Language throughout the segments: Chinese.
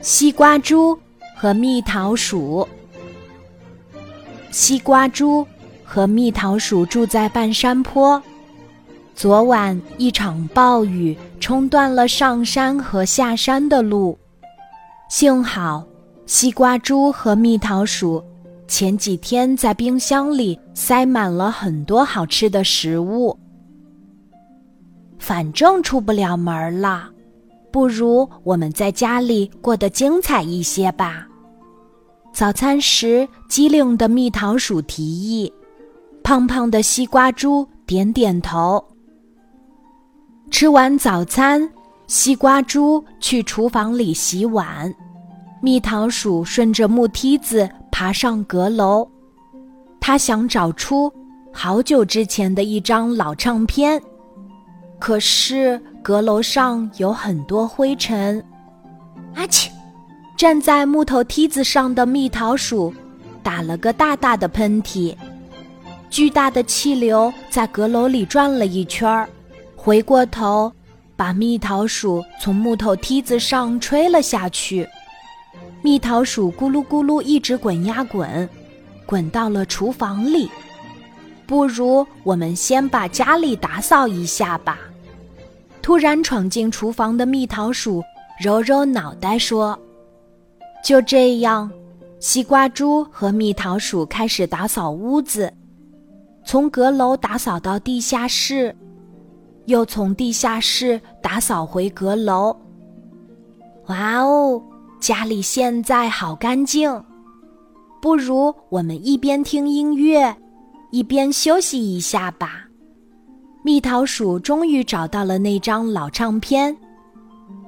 西瓜猪和蜜桃鼠。西瓜猪和蜜桃鼠住在半山坡。昨晚一场暴雨冲断了上山和下山的路，幸好西瓜猪和蜜桃鼠前几天在冰箱里塞满了很多好吃的食物。反正出不了门了，不如我们在家里过得精彩一些吧。早餐时，机灵的蜜桃鼠提议，胖胖的西瓜猪点点头。吃完早餐，西瓜猪去厨房里洗碗，蜜桃鼠顺着木梯子爬上阁楼。他想找出好久之前的一张老唱片，可是阁楼上有很多灰尘。阿嚏！站在木头梯子上的蜜桃鼠打了个大大的喷嚏，巨大的气流在阁楼里转了一圈儿，回过头把蜜桃鼠从木头梯子上吹了下去。蜜桃鼠咕噜咕噜一直滚呀滚，滚到了厨房里。不如我们先把家里打扫一下吧。突然闯进厨房的蜜桃鼠揉揉脑袋说。就这样，西瓜猪和蜜桃鼠开始打扫屋子，从阁楼打扫到地下室，又从地下室打扫回阁楼。哇哦，家里现在好干净！不如我们一边听音乐，一边休息一下吧。蜜桃鼠终于找到了那张老唱片。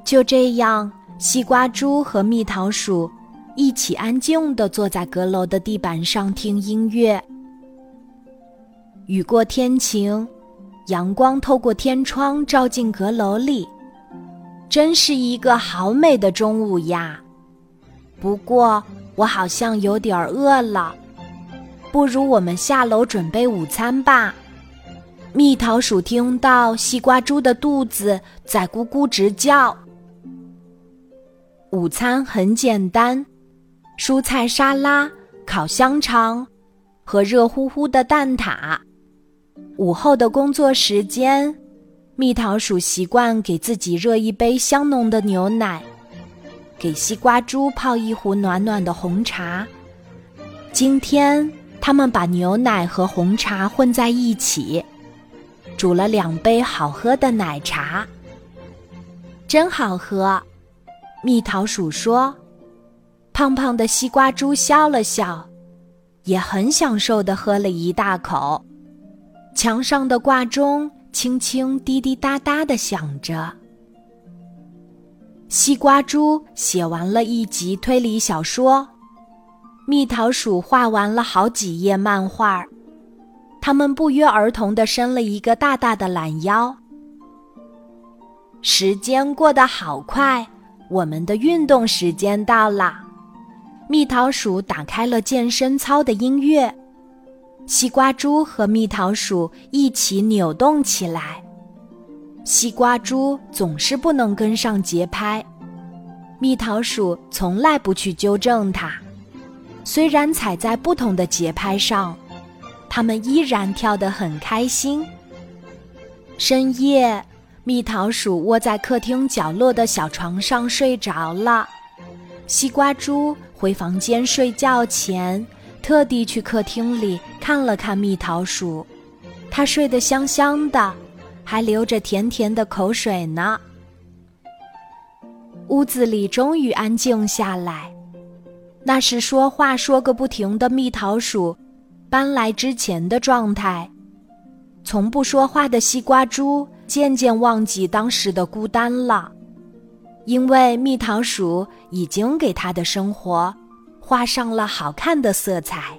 就这样。西瓜猪和蜜桃鼠一起安静地坐在阁楼的地板上听音乐。雨过天晴，阳光透过天窗照进阁楼里，真是一个好美的中午呀！不过我好像有点饿了，不如我们下楼准备午餐吧。蜜桃鼠听到西瓜猪的肚子在咕咕直叫。午餐很简单，蔬菜沙拉、烤香肠和热乎乎的蛋挞。午后的工作时间，蜜桃鼠习惯给自己热一杯香浓的牛奶，给西瓜猪泡一壶暖暖的红茶。今天，他们把牛奶和红茶混在一起，煮了两杯好喝的奶茶，真好喝。蜜桃鼠说：“胖胖的西瓜猪笑了笑，也很享受的喝了一大口。墙上的挂钟轻轻滴滴答答的响着。西瓜猪写完了一集推理小说，蜜桃鼠画完了好几页漫画。他们不约而同的伸了一个大大的懒腰。时间过得好快。”我们的运动时间到了，蜜桃鼠打开了健身操的音乐，西瓜猪和蜜桃鼠一起扭动起来。西瓜猪总是不能跟上节拍，蜜桃鼠从来不去纠正它。虽然踩在不同的节拍上，它们依然跳得很开心。深夜。蜜桃鼠窝在客厅角落的小床上睡着了。西瓜猪回房间睡觉前，特地去客厅里看了看蜜桃鼠。它睡得香香的，还流着甜甜的口水呢。屋子里终于安静下来。那是说话说个不停的蜜桃鼠搬来之前的状态。从不说话的西瓜猪。渐渐忘记当时的孤单了，因为蜜桃鼠已经给他的生活画上了好看的色彩。